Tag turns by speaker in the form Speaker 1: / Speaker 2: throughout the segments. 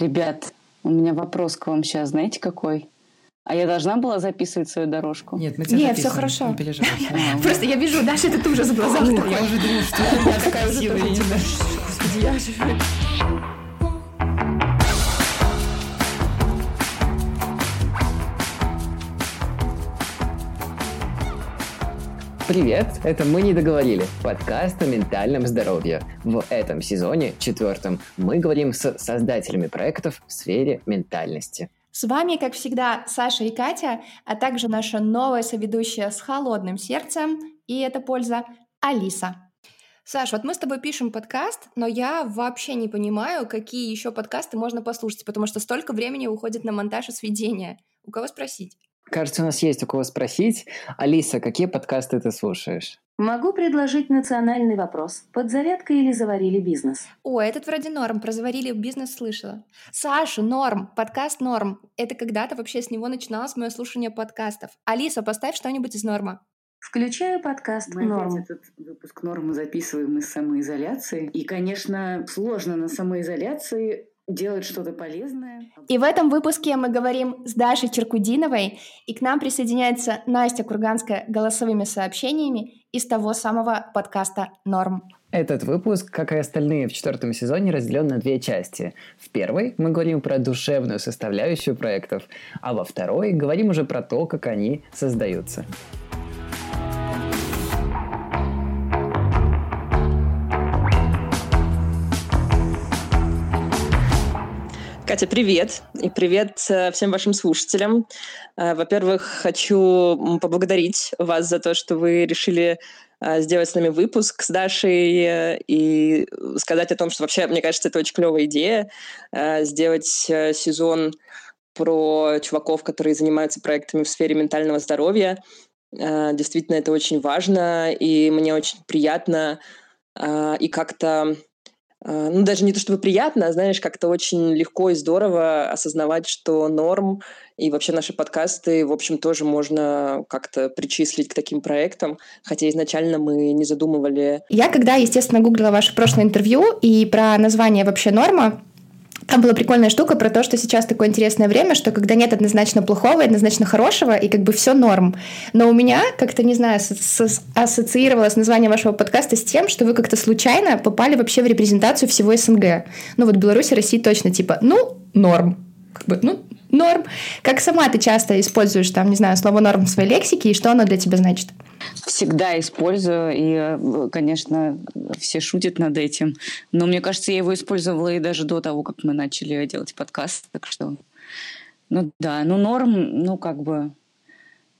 Speaker 1: Ребят, у меня вопрос к вам сейчас, знаете какой? А я должна была записывать свою дорожку?
Speaker 2: Нет, мы тебя
Speaker 3: Нет, все хорошо.
Speaker 2: Не переживай.
Speaker 3: Просто я вижу, Даша, этот ужас в глазах.
Speaker 2: Я уже думаю, что я такая уже
Speaker 3: Красивая,
Speaker 2: тоже. Господи, я же-
Speaker 4: Привет, это «Мы не договорили» – подкаст о ментальном здоровье. В этом сезоне, четвертом, мы говорим с создателями проектов в сфере ментальности.
Speaker 3: С вами, как всегда, Саша и Катя, а также наша новая соведущая с холодным сердцем, и это польза, Алиса. Саш, вот мы с тобой пишем подкаст, но я вообще не понимаю, какие еще подкасты можно послушать, потому что столько времени уходит на монтаж и сведение. У кого спросить?
Speaker 4: Кажется, у нас есть у кого спросить. Алиса, какие подкасты ты слушаешь?
Speaker 5: Могу предложить национальный вопрос. Подзарядка или заварили бизнес?
Speaker 3: О, этот вроде норм, про заварили бизнес слышала. Саша, норм, подкаст норм. Это когда-то вообще с него начиналось мое слушание подкастов. Алиса, поставь что-нибудь из норма.
Speaker 5: Включаю подкаст
Speaker 6: Мы
Speaker 5: «Норм».
Speaker 6: опять этот выпуск нормы записываем из самоизоляции. И, конечно, сложно на самоизоляции делать что-то полезное.
Speaker 3: И в этом выпуске мы говорим с Дашей Черкудиновой, и к нам присоединяется Настя Курганская голосовыми сообщениями из того самого подкаста «Норм».
Speaker 4: Этот выпуск, как и остальные в четвертом сезоне, разделен на две части. В первой мы говорим про душевную составляющую проектов, а во второй говорим уже про то, как они создаются.
Speaker 7: Катя, привет! И привет э, всем вашим слушателям. Э, Во-первых, хочу поблагодарить вас за то, что вы решили э, сделать с нами выпуск с Дашей и сказать о том, что вообще, мне кажется, это очень клевая идея сделать сезон про чуваков, которые занимаются проектами в сфере ментального здоровья. Действительно, это очень важно, и мне очень приятно и как-то ну, даже не то чтобы приятно, а, знаешь, как-то очень легко и здорово осознавать, что норм и вообще наши подкасты, в общем, тоже можно как-то причислить к таким проектам, хотя изначально мы не задумывали.
Speaker 3: Я когда, естественно, гуглила ваше прошлое интервью и про название вообще «Норма», там была прикольная штука про то, что сейчас такое интересное время, что когда нет однозначно плохого, однозначно хорошего, и как бы все норм. Но у меня как-то, не знаю, ассоциировалось название вашего подкаста с тем, что вы как-то случайно попали вообще в репрезентацию всего СНГ. Ну вот Беларусь и Россия точно типа, ну, норм. Как бы, ну, норм. Как сама ты часто используешь там, не знаю, слово норм в своей лексике, и что оно для тебя значит?
Speaker 1: Всегда использую, и, конечно, все шутят над этим. Но мне кажется, я его использовала и даже до того, как мы начали делать подкаст. Так что, ну да, ну норм, ну как бы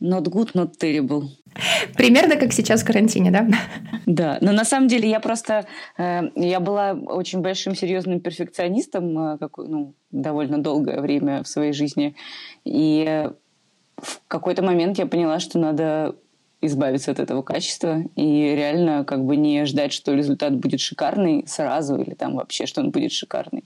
Speaker 1: not good, not terrible.
Speaker 3: Примерно как сейчас в карантине, да?
Speaker 1: Да, но на самом деле я просто э, я была очень большим серьезным перфекционистом э, какой- ну, довольно долгое время в своей жизни. И в какой-то момент я поняла, что надо избавиться от этого качества и реально как бы не ждать, что результат будет шикарный сразу или там вообще, что он будет шикарный,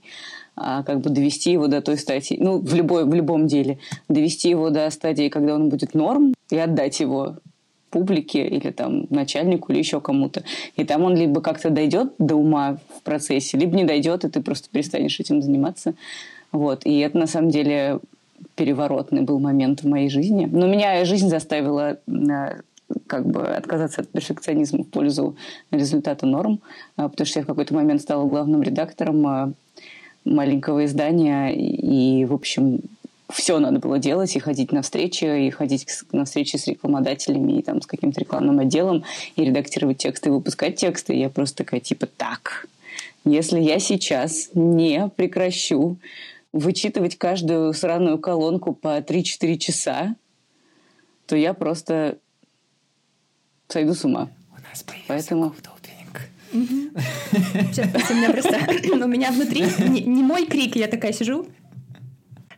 Speaker 1: а как бы довести его до той стадии, ну, в, любой, в любом деле, довести его до стадии, когда он будет норм, и отдать его публике или там начальнику или еще кому-то. И там он либо как-то дойдет до ума в процессе, либо не дойдет, и ты просто перестанешь этим заниматься. Вот. И это на самом деле переворотный был момент в моей жизни. Но меня жизнь заставила э, как бы отказаться от перфекционизма в пользу результата норм, а, потому что я в какой-то момент стала главным редактором а, маленького издания, и, в общем, все надо было делать, и ходить на встречи, и ходить на встречи с рекламодателями, и там с каким-то рекламным отделом, и редактировать тексты, и выпускать тексты. И я просто такая, типа, так, если я сейчас не прекращу вычитывать каждую сраную колонку по 3-4 часа, то я просто сойду с ума.
Speaker 2: У нас появился
Speaker 1: Поэтому-
Speaker 3: у меня просто, у меня внутри не, мой крик, я такая сижу.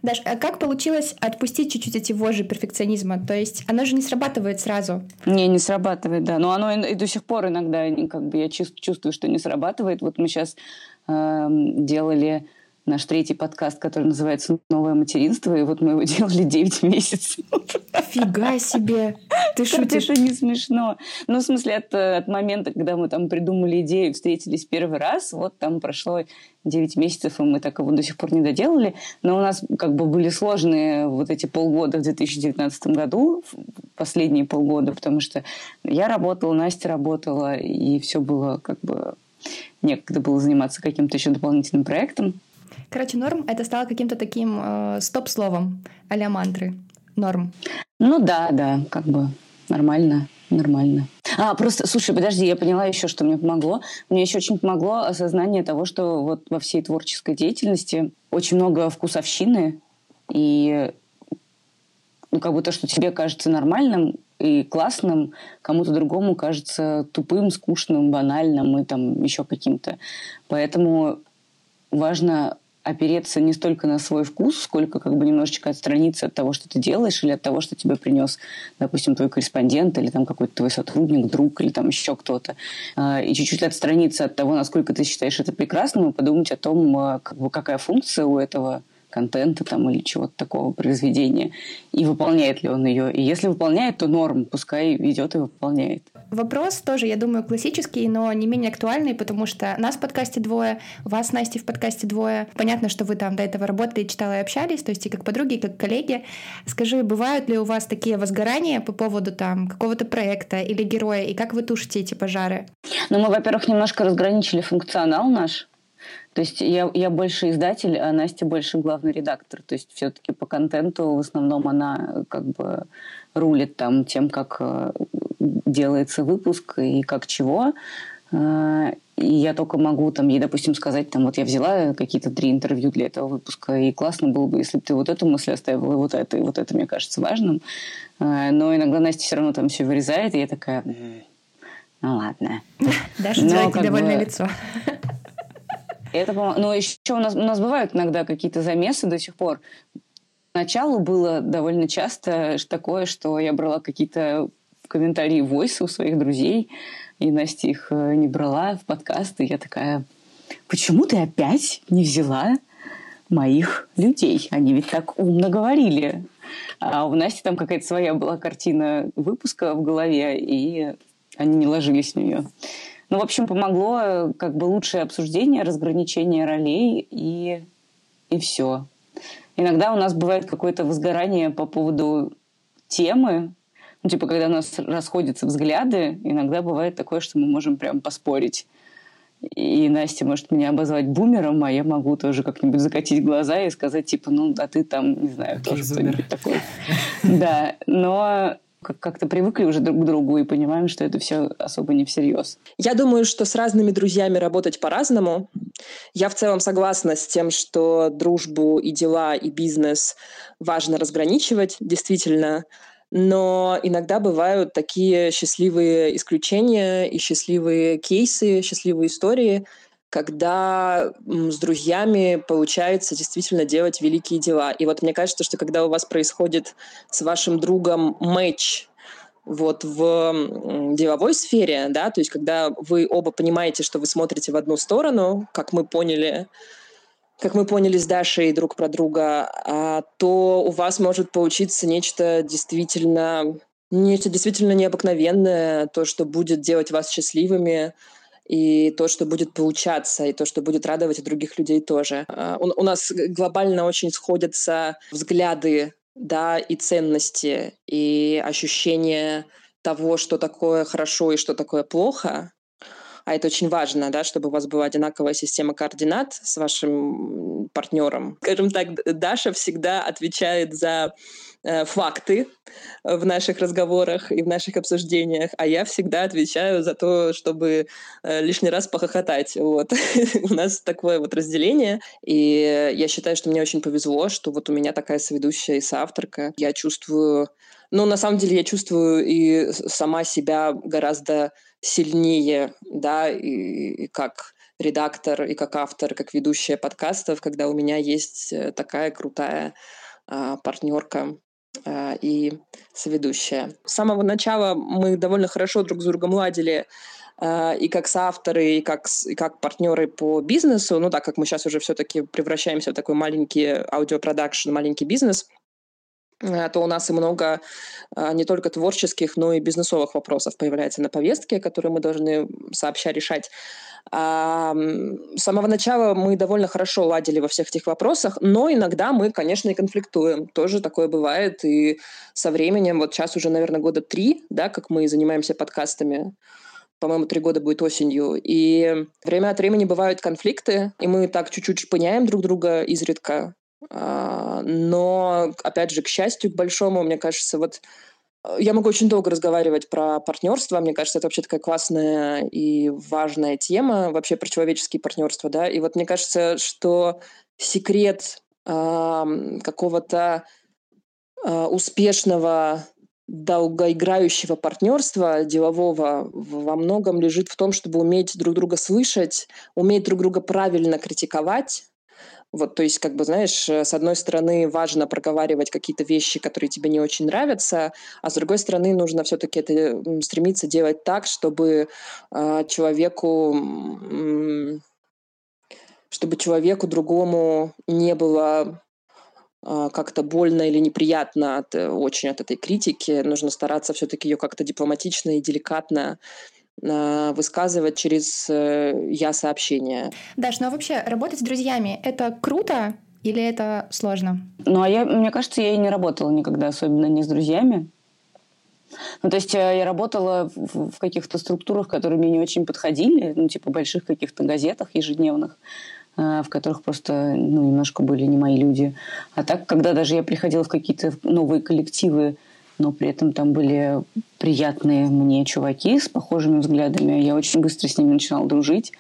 Speaker 3: Даш, а как получилось отпустить чуть-чуть эти вожжи перфекционизма? То есть оно же не срабатывает сразу.
Speaker 1: Не, не срабатывает, да. Но оно и, и до сих пор иногда, как бы я чувс- чувствую, что не срабатывает. Вот мы сейчас делали наш третий подкаст, который называется «Новое материнство», и вот мы его делали 9 месяцев.
Speaker 3: Фига себе! Ты шутишь?
Speaker 1: Это не смешно. Ну, в смысле, от, от момента, когда мы там придумали идею, встретились первый раз, вот там прошло 9 месяцев, и мы так его до сих пор не доделали. Но у нас как бы были сложные вот эти полгода в 2019 году, последние полгода, потому что я работала, Настя работала, и все было как бы некогда было заниматься каким-то еще дополнительным проектом.
Speaker 3: Короче, норм это стало каким-то таким э, стоп-словом а мантры. Норм.
Speaker 1: Ну да, да, как бы нормально, нормально. А, просто, слушай, подожди, я поняла еще, что мне помогло. Мне еще очень помогло осознание того, что вот во всей творческой деятельности очень много вкусовщины, и ну, как бы то, что тебе кажется нормальным и классным, кому-то другому кажется тупым, скучным, банальным и там еще каким-то. Поэтому важно опереться не столько на свой вкус, сколько как бы немножечко отстраниться от того, что ты делаешь, или от того, что тебе принес, допустим, твой корреспондент, или там какой-то твой сотрудник, друг, или там еще кто-то. А, и чуть-чуть отстраниться от того, насколько ты считаешь это прекрасным, и подумать о том, а, как бы, какая функция у этого контента там или чего-то такого произведения, и выполняет ли он ее. И если выполняет, то норм, пускай ведет и выполняет.
Speaker 3: Вопрос тоже, я думаю, классический, но не менее актуальный, потому что нас в подкасте двое, вас, Настя, в подкасте двое. Понятно, что вы там до этого работали, читала и общались, то есть и как подруги, и как коллеги. Скажи, бывают ли у вас такие возгорания по поводу там какого-то проекта или героя, и как вы тушите эти пожары?
Speaker 1: Ну, мы, во-первых, немножко разграничили функционал наш. То есть я, я больше издатель, а Настя больше главный редактор. То есть все-таки по контенту в основном она как бы рулит там тем, как э, делается выпуск и как чего. Э, и я только могу там ей, допустим, сказать, там, вот я взяла какие-то три интервью для этого выпуска, и классно было бы, если бы ты вот эту мысль оставила, и вот это, и вот это мне кажется важным. Э, но иногда Настя все равно там все вырезает, и я такая, ну ладно.
Speaker 3: Даша делает недовольное лицо.
Speaker 1: Это, ну, еще у нас, у нас бывают иногда какие-то замесы до сих пор. Поначалу было довольно часто такое, что я брала какие-то комментарии войса у своих друзей, и Настя их э, не брала в подкасты. Я такая, почему ты опять не взяла моих людей? Они ведь так умно говорили. А у Насти там какая-то своя была картина выпуска в голове, и они не ложились в нее. Ну, в общем, помогло как бы лучшее обсуждение, разграничение ролей и, и все. Иногда у нас бывает какое-то возгорание по поводу темы, ну, типа, когда у нас расходятся взгляды, иногда бывает такое, что мы можем прям поспорить. И Настя может меня обозвать бумером, а я могу тоже как-нибудь закатить глаза и сказать, типа, ну, а ты там, не знаю, тоже что-нибудь такое. Да, но как-то привыкли уже друг к другу и понимаем, что это все особо не всерьез.
Speaker 7: Я думаю, что с разными друзьями работать по-разному. Я в целом согласна с тем, что дружбу и дела, и бизнес важно разграничивать, действительно. Но иногда бывают такие счастливые исключения и счастливые кейсы, счастливые истории – когда с друзьями получается действительно делать великие дела. И вот мне кажется, что когда у вас происходит с вашим другом матч вот в деловой сфере, да, то есть когда вы оба понимаете, что вы смотрите в одну сторону, как мы поняли, как мы поняли с Дашей друг про друга, а, то у вас может получиться нечто действительно, нечто действительно необыкновенное, то, что будет делать вас счастливыми, и то, что будет получаться, и то, что будет радовать других людей тоже. А, у, у нас глобально очень сходятся взгляды, да, и ценности, и ощущения того, что такое хорошо и что такое плохо. А это очень важно, да, чтобы у вас была одинаковая система координат с вашим партнером. Скажем так, Даша всегда отвечает за Э, факты в наших разговорах и в наших обсуждениях, а я всегда отвечаю за то, чтобы э, лишний раз похохотать. Вот. у нас такое вот разделение, и я считаю, что мне очень повезло, что вот у меня такая соведущая и соавторка. Я чувствую... Ну, на самом деле, я чувствую и сама себя гораздо сильнее, да, и, и как редактор, и как автор, как ведущая подкастов, когда у меня есть э, такая крутая а, партнерка, Э, и соведущая. С самого начала мы довольно хорошо друг с другом ладили э, и как соавторы, и как, и как партнеры по бизнесу, ну так как мы сейчас уже все-таки превращаемся в такой маленький аудиопродакшн, маленький бизнес, то у нас и много не только творческих, но и бизнесовых вопросов появляется на повестке, которые мы должны сообща решать. А, с самого начала мы довольно хорошо ладили во всех этих вопросах, но иногда мы, конечно, и конфликтуем. Тоже такое бывает. И со временем, вот сейчас уже, наверное, года три, да, как мы занимаемся подкастами, по-моему, три года будет осенью. И время от времени бывают конфликты, и мы так чуть-чуть шпыняем друг друга изредка. А, но, опять же, к счастью, к большому, мне кажется, вот я могу очень долго разговаривать про партнерство. Мне кажется, это вообще такая классная и важная тема, вообще про человеческие партнерства, да. И вот мне кажется, что секрет э, какого-то э, успешного долгоиграющего партнерства делового во многом лежит в том, чтобы уметь друг друга слышать, уметь друг друга правильно критиковать, вот, то есть, как бы, знаешь, э, с одной стороны, важно проговаривать какие-то вещи, которые тебе не очень нравятся, а с другой стороны, нужно все-таки это стремиться делать так, чтобы э, человеку, э, чтобы человеку другому не было э, как-то больно или неприятно от, э, очень от этой критики. Нужно стараться все-таки ее как-то дипломатично и деликатно Э, высказывать через э, я-сообщение.
Speaker 3: Даш, ну а вообще работать с друзьями — это круто или это сложно?
Speaker 1: Ну, а я, мне кажется, я и не работала никогда, особенно не с друзьями. Ну, то есть э, я работала в, в каких-то структурах, которые мне не очень подходили, ну, типа больших каких-то газетах ежедневных, в которых просто ну, немножко были не мои люди. А так, когда даже я приходила в какие-то новые коллективы, но при этом там были приятные мне чуваки с похожими взглядами. Я очень быстро с ними начинала дружить.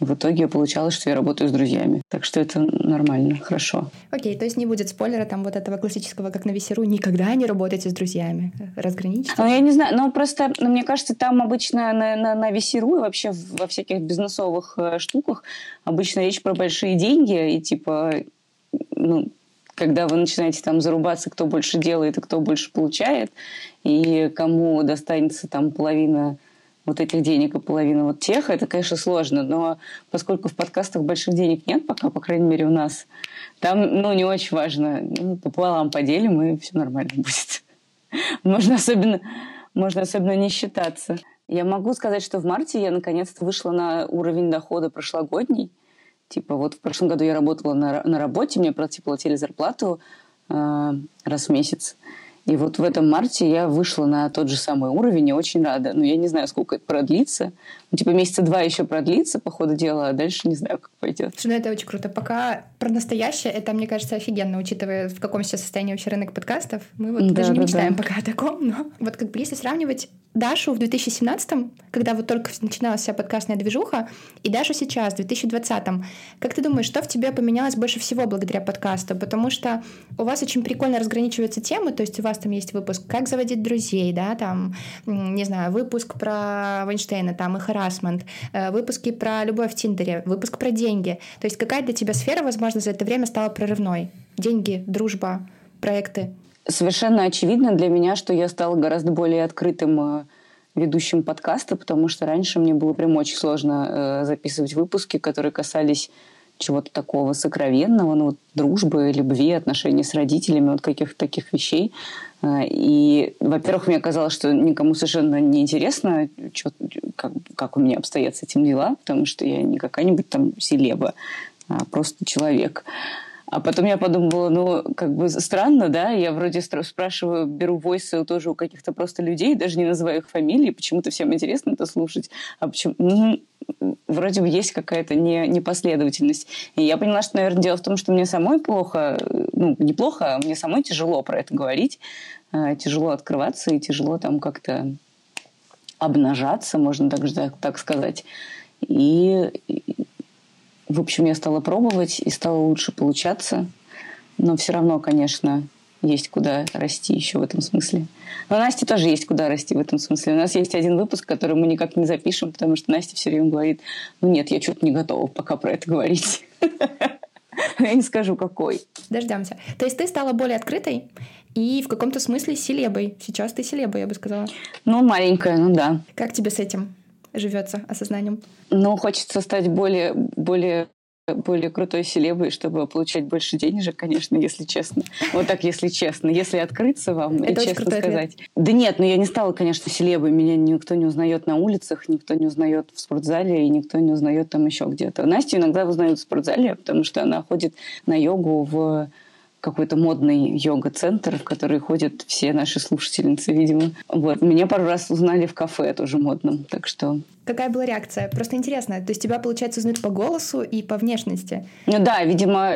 Speaker 1: И в итоге получалось, что я работаю с друзьями. Так что это нормально, хорошо.
Speaker 3: Окей, то есть не будет спойлера там вот этого классического, как на Весеру, никогда не работайте с друзьями. Разграничьте.
Speaker 1: Ну, я не знаю, но просто, ну, мне кажется, там обычно на, на, на Весеру и вообще во всяких бизнесовых э, штуках обычно речь про большие деньги и типа, ну, когда вы начинаете там зарубаться, кто больше делает и кто больше получает, и кому достанется там половина вот этих денег и половина вот тех, это, конечно, сложно, но поскольку в подкастах больших денег нет пока, по крайней мере, у нас, там, ну, не очень важно. Ну, пополам поделим, и все нормально будет. Можно особенно, можно особенно не считаться. Я могу сказать, что в марте я наконец-то вышла на уровень дохода прошлогодний – Типа вот в прошлом году я работала на, на работе, мне платили зарплату э, раз в месяц. И вот в этом марте я вышла на тот же самый уровень и очень рада. Но я не знаю, сколько это продлится. Ну, типа месяца два еще продлится, по ходу дела, а дальше не знаю, как пойдет.
Speaker 3: Слушай, ну это очень круто. Пока про настоящее, это, мне кажется, офигенно, учитывая, в каком сейчас состоянии вообще рынок подкастов. Мы вот да, даже не да, мечтаем да. пока о таком, но вот как если сравнивать Дашу в 2017, когда вот только начиналась вся подкастная движуха, и Дашу сейчас, в 2020. Как ты думаешь, что в тебе поменялось больше всего благодаря подкасту? Потому что у вас очень прикольно разграничиваются темы, то есть у вас там есть выпуск «Как заводить друзей», да, там, не знаю, выпуск про Вайнштейна, там, и харасмент, э, выпуски про любовь в Тиндере, выпуск про деньги. То есть какая для тебя сфера, возможно, за это время стала прорывной? Деньги, дружба, проекты?
Speaker 1: Совершенно очевидно для меня, что я стала гораздо более открытым э, ведущим подкаста, потому что раньше мне было прям очень сложно э, записывать выпуски, которые касались чего-то такого сокровенного, ну, вот, дружбы, любви, отношений с родителями, вот каких-то таких вещей. Э, и, во-первых, мне казалось, что никому совершенно не интересно, что, как, как у меня обстоят с этим дела, потому что я не какая-нибудь там селеба, а просто человек. А потом я подумала, ну, как бы странно, да, я вроде спрашиваю, беру войсы тоже у каких-то просто людей, даже не называю их фамилии, почему-то всем интересно это слушать, а почему... Ну, вроде бы есть какая-то не, непоследовательность. И я поняла, что, наверное, дело в том, что мне самой плохо, ну, неплохо, а мне самой тяжело про это говорить, а, тяжело открываться и тяжело там как-то обнажаться, можно так, так сказать. И в общем, я стала пробовать и стало лучше получаться. Но все равно, конечно, есть куда расти еще в этом смысле. Но Насте тоже есть куда расти в этом смысле. У нас есть один выпуск, который мы никак не запишем, потому что Настя все время говорит, ну нет, я что-то не готова пока про это говорить. Я не скажу, какой.
Speaker 3: Дождемся. То есть ты стала более открытой и в каком-то смысле селебой. Сейчас ты селеба, я бы сказала.
Speaker 1: Ну, маленькая, ну да.
Speaker 3: Как тебе с этим? Живется осознанием?
Speaker 1: Ну, хочется стать более, более более крутой селебой, чтобы получать больше денежек, конечно, если честно. Вот так, если честно. Если открыться вам
Speaker 3: Это
Speaker 1: и честно сказать. Да нет, ну я не стала, конечно, селебой. Меня никто не узнает на улицах, никто не узнает в спортзале, и никто не узнает там еще где-то. Настю иногда узнают в спортзале, потому что она ходит на йогу в какой-то модный йога-центр, в который ходят все наши слушательницы, видимо. Вот. Меня пару раз узнали в кафе тоже модном, так что...
Speaker 3: Какая была реакция? Просто интересно. То есть тебя, получается, узнают по голосу и по внешности?
Speaker 1: Ну да, видимо,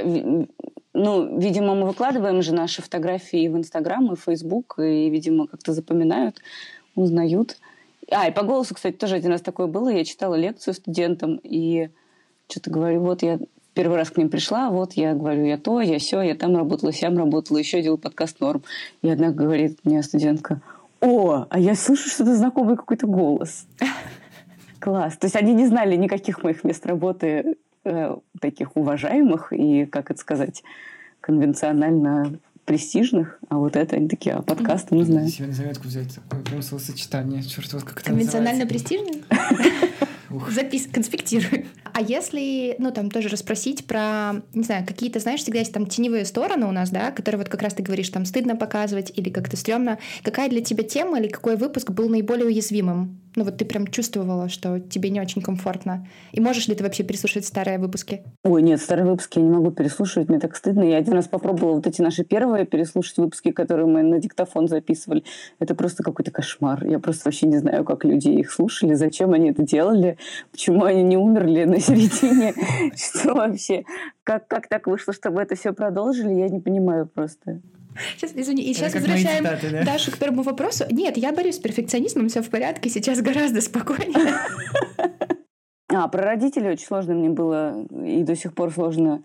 Speaker 1: ну, видимо, мы выкладываем же наши фотографии в Инстаграм и в Фейсбук, и, видимо, как-то запоминают, узнают. А, и по голосу, кстати, тоже один раз такое было. Я читала лекцию студентам, и что-то говорю, вот я первый раз к ним пришла, вот я говорю, я то, я все, я там работала, сям работала, еще делаю подкаст «Норм». И одна говорит мне студентка, о, а я слышу что-то знакомый какой-то голос. Класс. То есть они не знали никаких моих мест работы э, таких уважаемых и, как это сказать, конвенционально престижных, а вот это они такие, а подкасты мы знаем.
Speaker 2: Заметку взять, такое прям словосочетание, черт, вот как это
Speaker 3: Конвенционально престижный? Запис, конспектируй. А если, ну, там тоже расспросить про, не знаю, какие-то, знаешь, всегда есть там теневые стороны у нас, да, которые вот как раз ты говоришь, там стыдно показывать или как-то стрёмно. Какая для тебя тема или какой выпуск был наиболее уязвимым? Ну вот ты прям чувствовала, что тебе не очень комфортно. И можешь ли ты вообще переслушивать старые выпуски?
Speaker 1: Ой, нет, старые выпуски я не могу переслушивать, мне так стыдно. Я один раз попробовала вот эти наши первые переслушать выпуски, которые мы на диктофон записывали. Это просто какой-то кошмар. Я просто вообще не знаю, как люди их слушали, зачем они это делали, почему они не умерли на середине, что вообще. Как, как так вышло, чтобы это все продолжили, я не понимаю просто.
Speaker 3: Сейчас, извини, и сейчас возвращаем цитаты, да? Дашу к первому вопросу. Нет, я борюсь с перфекционизмом, все в порядке, сейчас гораздо спокойнее.
Speaker 1: А, про родителей очень сложно мне было, и до сих пор сложно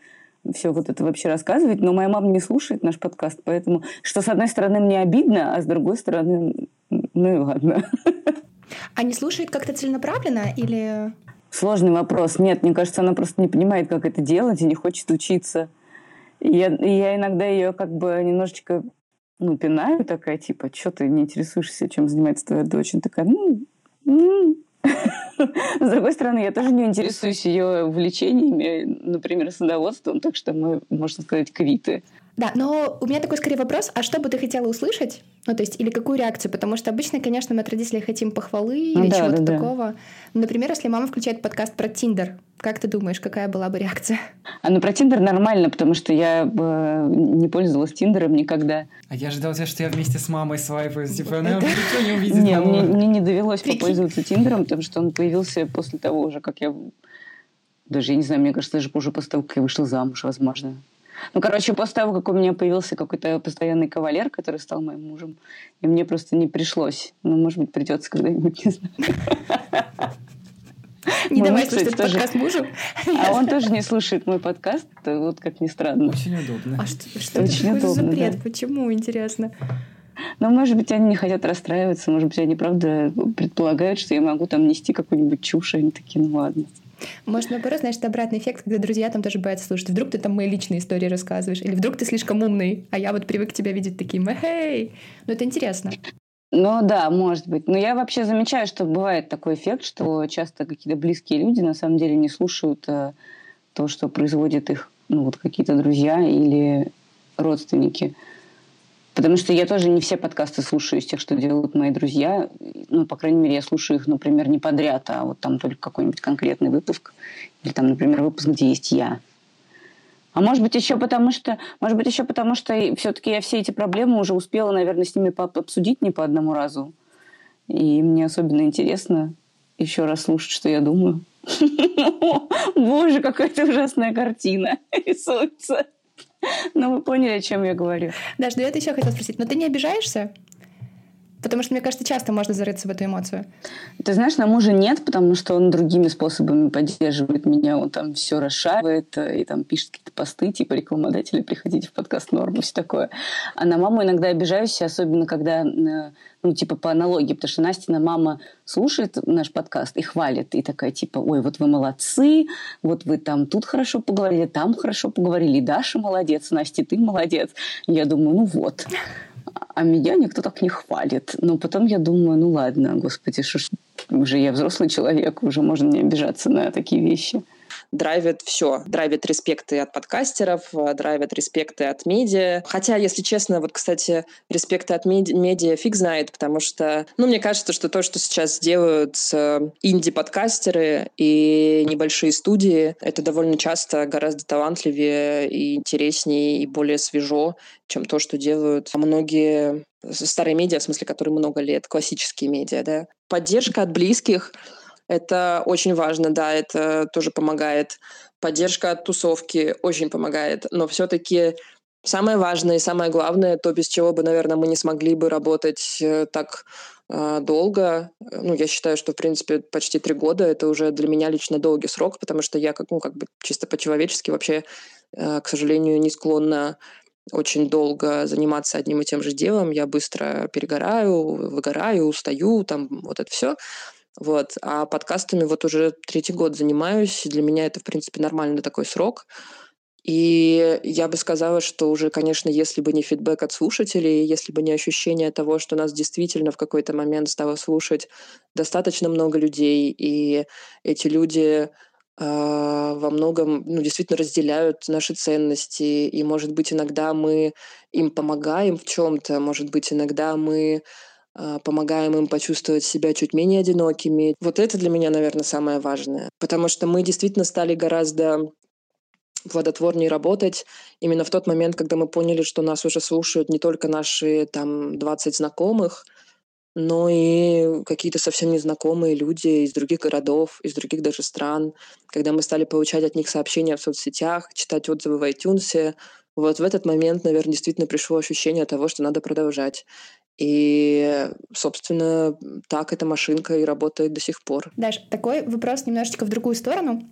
Speaker 1: все вот это вообще рассказывать, но моя мама не слушает наш подкаст, поэтому, что с одной стороны мне обидно, а с другой стороны, ну и ладно.
Speaker 3: А не слушает как-то целенаправленно или...
Speaker 1: Сложный вопрос. Нет, мне кажется, она просто не понимает, как это делать и не хочет учиться. И я, я иногда ее как бы немножечко ну, пинаю, такая, типа, что ты не интересуешься, чем занимается твоя дочь? Она такая, ну, ну. С другой стороны, я тоже не интересуюсь ее увлечениями, например, садоводством, так что мы, можно сказать, квиты.
Speaker 3: Да, но у меня такой скорее вопрос, а что бы ты хотела услышать? Ну, то есть, или какую реакцию? Потому что обычно, конечно, мы от родителей хотим похвалы или да, чего-то да, такого. Да. Например, если мама включает подкаст про Тиндер, как ты думаешь, какая была бы реакция?
Speaker 1: А ну про Тиндер нормально, потому что я э, не пользовалась Тиндером никогда.
Speaker 2: А я ждал, что я вместе с мамой свайпаю, типа, она ничего не увидит.
Speaker 1: Не, мне, мне не довелось попользоваться Тиндером, потому что он появился после того уже, как я... Даже, я не знаю, мне кажется, даже позже после того, как я вышла замуж, возможно. Ну, короче, после того, как у меня появился какой-то постоянный кавалер, который стал моим мужем, и мне просто не пришлось. Ну, может быть, придется когда-нибудь, не знаю.
Speaker 3: Не давай слушать подкаст мужу.
Speaker 1: А он тоже не слушает мой подкаст, вот как ни странно.
Speaker 2: Очень удобно.
Speaker 3: А что, что это такое за запрет? Почему, интересно?
Speaker 1: Ну, может быть, они не хотят расстраиваться, может быть, они, правда, предполагают, что я могу там нести какую-нибудь чушь, и они такие, ну ладно.
Speaker 3: Может, наоборот, это обратный эффект, когда друзья там тоже боятся слушать. Вдруг ты там мои личные истории рассказываешь, или вдруг ты слишком умный, а я вот привык тебя видеть таким, эй, ну это интересно.
Speaker 1: Ну да, может быть. Но я вообще замечаю, что бывает такой эффект, что часто какие-то близкие люди на самом деле не слушают э, то, что производят их ну, вот какие-то друзья или родственники. Потому что я тоже не все подкасты слушаю из тех, что делают мои друзья. Ну, по крайней мере, я слушаю их, например, не подряд, а вот там только какой-нибудь конкретный выпуск. Или там, например, выпуск, где есть я. А может быть еще потому что, может быть еще потому что все-таки я все эти проблемы уже успела, наверное, с ними обсудить не по одному разу. И мне особенно интересно еще раз слушать, что я думаю. Боже, какая-то ужасная картина рисуется. Ну, вы поняли, о чем я говорю.
Speaker 3: Даш, да я еще хотела спросить, но ты не обижаешься? Потому что, мне кажется, часто можно зарыться в эту эмоцию.
Speaker 1: Ты знаешь, на мужа нет, потому что он другими способами поддерживает меня. Он там все расшаривает и там пишет какие-то посты, типа рекламодатели, приходите в подкаст Норм и все такое. А на маму иногда обижаюсь, особенно когда, э, ну, типа по аналогии, потому что Настина мама слушает наш подкаст и хвалит, и такая типа, ой, вот вы молодцы, вот вы там тут хорошо поговорили, там хорошо поговорили, и Даша молодец, Настя, ты молодец. Я думаю, ну вот а меня никто так не хвалит. Но потом я думаю, ну ладно, господи, что ж уже я взрослый человек, уже можно не обижаться на такие вещи
Speaker 7: драйвит все. Драйвит респекты от подкастеров, э, драйвит респекты от медиа. Хотя, если честно, вот, кстати, респекты от меди- медиа фиг знает, потому что, ну, мне кажется, что то, что сейчас делают инди-подкастеры и небольшие студии, это довольно часто гораздо талантливее и интереснее и более свежо, чем то, что делают многие старые медиа, в смысле, которые много лет, классические медиа, да. Поддержка от близких — это очень важно, да, это тоже помогает. Поддержка от тусовки очень помогает. Но все-таки самое важное и самое главное, то, без чего бы, наверное, мы не смогли бы работать э, так э, долго. Ну, я считаю, что, в принципе, почти три года это уже для меня лично долгий срок, потому что я, как, ну, как бы чисто по-человечески вообще, э, к сожалению, не склонна очень долго заниматься одним и тем же делом. Я быстро перегораю, выгораю, устаю, там вот это все. Вот. А подкастами вот уже третий год занимаюсь. Для меня это, в принципе, нормальный такой срок. И я бы сказала, что уже, конечно, если бы не фидбэк от слушателей, если бы не ощущение того, что нас действительно в какой-то момент стало слушать достаточно много людей, и эти люди э, во многом ну, действительно разделяют наши ценности, и, может быть, иногда мы им помогаем в чем-то, может быть, иногда мы помогаем им почувствовать себя чуть менее одинокими. Вот это для меня, наверное, самое важное. Потому что мы действительно стали гораздо плодотворнее работать именно в тот момент, когда мы поняли, что нас уже слушают не только наши там 20 знакомых, но и какие-то совсем незнакомые люди из других городов, из других даже стран. Когда мы стали получать от них сообщения в соцсетях, читать отзывы в iTunes, вот в этот момент, наверное, действительно пришло ощущение того, что надо продолжать. И, собственно, так эта машинка и работает до сих пор.
Speaker 3: Даш, такой вопрос немножечко в другую сторону.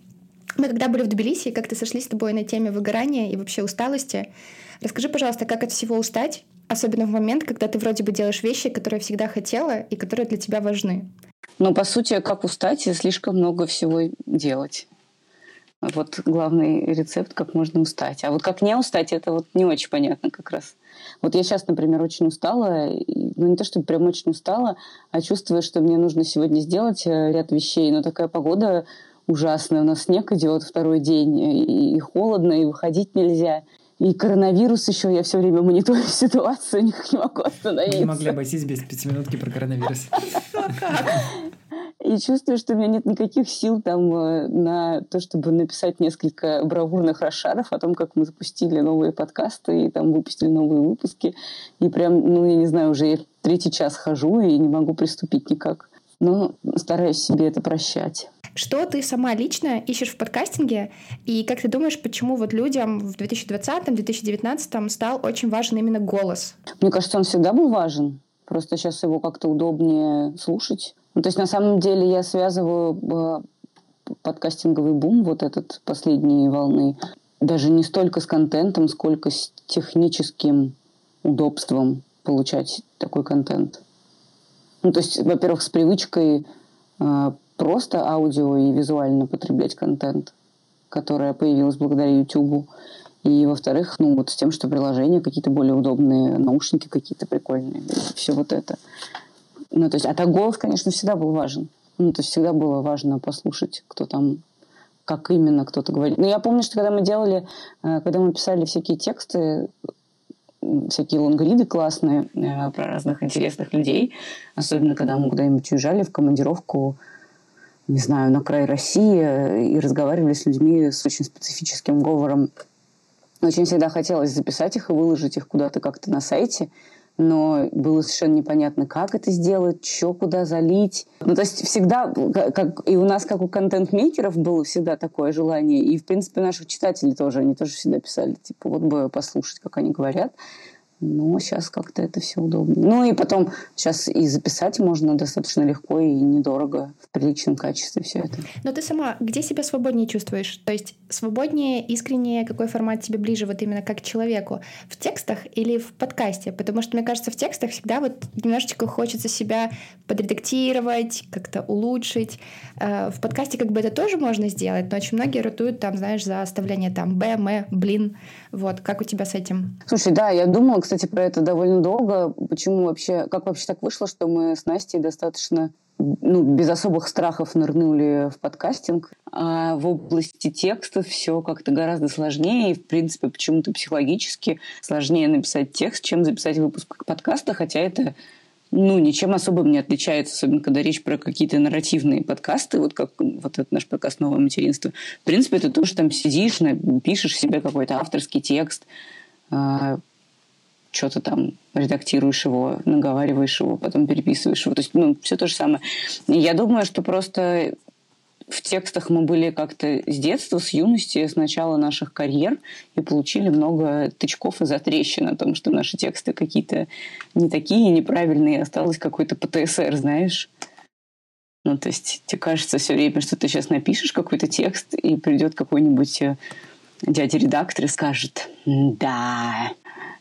Speaker 3: Мы когда были в Тбилиси, как-то сошлись с тобой на теме выгорания и вообще усталости. Расскажи, пожалуйста, как от всего устать, особенно в момент, когда ты вроде бы делаешь вещи, которые всегда хотела и которые для тебя важны.
Speaker 1: Ну, по сути, как устать и слишком много всего делать. Вот главный рецепт, как можно устать. А вот как не устать, это вот не очень понятно как раз. Вот я сейчас, например, очень устала, ну не то, чтобы прям очень устала, а чувствую, что мне нужно сегодня сделать э, ряд вещей, но такая погода ужасная, у нас снег идет второй день, и, холодно, и выходить нельзя. И коронавирус еще, я все время мониторю ситуацию, никак не могу остановиться.
Speaker 2: Не могли обойтись без пятиминутки про коронавирус.
Speaker 1: И чувствую, что у меня нет никаких сил там э, на то, чтобы написать несколько бравурных расшаров о том, как мы запустили новые подкасты и там выпустили новые выпуски. И прям, ну, я не знаю, уже я третий час хожу и не могу приступить никак. Но стараюсь себе это прощать.
Speaker 3: Что ты сама лично ищешь в подкастинге? И как ты думаешь, почему вот людям в 2020-2019 стал очень важен именно голос?
Speaker 1: Мне кажется, он всегда был важен. Просто сейчас его как-то удобнее слушать. Ну, то есть на самом деле я связываю э, подкастинговый бум, вот этот последней волны, даже не столько с контентом, сколько с техническим удобством получать такой контент. Ну, то есть, во-первых, с привычкой э, просто аудио и визуально потреблять контент, которая появилась благодаря YouTube. И, во-вторых, ну, вот с тем, что приложения какие-то более удобные, наушники какие-то прикольные, все вот это. Ну, то есть, а так голос, конечно, всегда был важен. Ну, то есть всегда было важно послушать, кто там, как именно кто-то говорит. Но я помню, что когда мы делали, э, когда мы писали всякие тексты, всякие лонгриды классные э, про разных интересных людей, особенно когда мы куда-нибудь уезжали в командировку, не знаю, на край России э, и разговаривали с людьми с очень специфическим говором очень всегда хотелось записать их и выложить их куда-то как-то на сайте, но было совершенно непонятно, как это сделать, что куда залить. Ну, то есть всегда, как и у нас, как у контент-мейкеров, было всегда такое желание, и, в принципе, наших читателей тоже, они тоже всегда писали, типа, вот бы послушать, как они говорят. Но сейчас как-то это все удобно. Ну и потом сейчас и записать можно достаточно легко и недорого, в приличном качестве все это.
Speaker 3: Но ты сама где себя свободнее чувствуешь? То есть свободнее, искреннее, какой формат тебе ближе вот именно как человеку? В текстах или в подкасте? Потому что, мне кажется, в текстах всегда вот немножечко хочется себя подредактировать, как-то улучшить. Э, в подкасте как бы это тоже можно сделать, но очень многие ротуют там, знаешь, за оставление там Б, М, блин. Вот, как у тебя с этим?
Speaker 1: Слушай, да, я думала, кстати, кстати, про это довольно долго. Почему вообще, как вообще так вышло, что мы с Настей достаточно ну, без особых страхов нырнули в подкастинг. А в области текстов все как-то гораздо сложнее. И, в принципе, почему-то психологически сложнее написать текст, чем записать выпуск подкаста, хотя это ну, ничем особым не отличается, особенно когда речь про какие-то нарративные подкасты, вот как вот этот наш подкаст «Новое материнство». В принципе, это тоже там сидишь, пишешь себе какой-то авторский текст, а, что-то там редактируешь его, наговариваешь его, потом переписываешь его. То есть, ну, все то же самое. Я думаю, что просто в текстах мы были как-то с детства, с юности, с начала наших карьер и получили много тычков и затрещин о том, что наши тексты какие-то не такие, неправильные, осталось какой-то ПТСР, знаешь. Ну, то есть тебе кажется все время, что ты сейчас напишешь какой-то текст, и придет какой-нибудь э, дядя-редактор и скажет, да,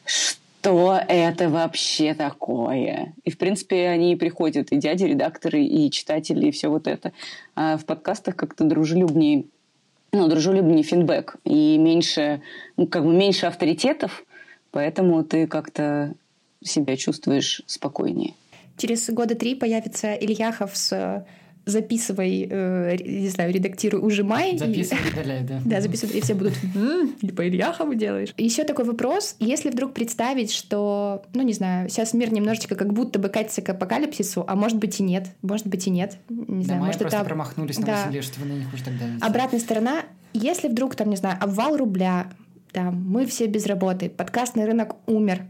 Speaker 1: что что это вообще такое? И, в принципе, они приходят, и дяди, редакторы, и читатели, и все вот это. А в подкастах как-то дружелюбнее, ну, дружелюбнее фидбэк, и меньше, ну, как бы меньше авторитетов, поэтому ты как-то себя чувствуешь спокойнее.
Speaker 3: Через года три появится Ильяхов с записывай, э, не знаю, редактируй, ужимай.
Speaker 2: Записывай, и... удаляй, да.
Speaker 3: Да, записывай, и все будут, типа, Ильяхову делаешь. Еще такой вопрос, если вдруг представить, что, ну, не знаю, сейчас мир немножечко как будто бы катится к апокалипсису, а может быть и нет, может быть и нет, не знаю, может
Speaker 2: просто
Speaker 3: это...
Speaker 2: промахнулись на да. мысли, что вы на них уже тогда
Speaker 3: Обратная сторона, если вдруг, там, не знаю, обвал рубля, там, мы все без работы, подкастный рынок умер,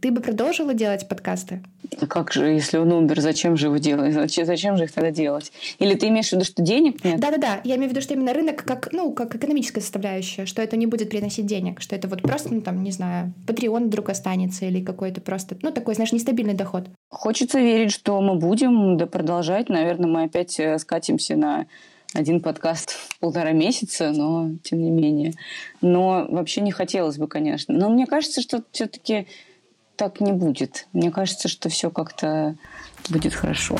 Speaker 3: ты бы продолжила делать подкасты?
Speaker 1: А как же, если он умер, зачем же его делать? Зачем, зачем же их тогда делать? Или ты имеешь в виду, что денег нет?
Speaker 3: Да-да-да, я имею в виду, что именно рынок как, ну, как экономическая составляющая, что это не будет приносить денег, что это вот просто, ну, там, не знаю, Patreon вдруг останется или какой-то просто, ну, такой, знаешь, нестабильный доход.
Speaker 1: Хочется верить, что мы будем да, продолжать. Наверное, мы опять э, скатимся на один подкаст в полтора месяца, но тем не менее. Но вообще не хотелось бы, конечно. Но мне кажется, что все-таки так не будет. Мне кажется, что все как-то будет хорошо.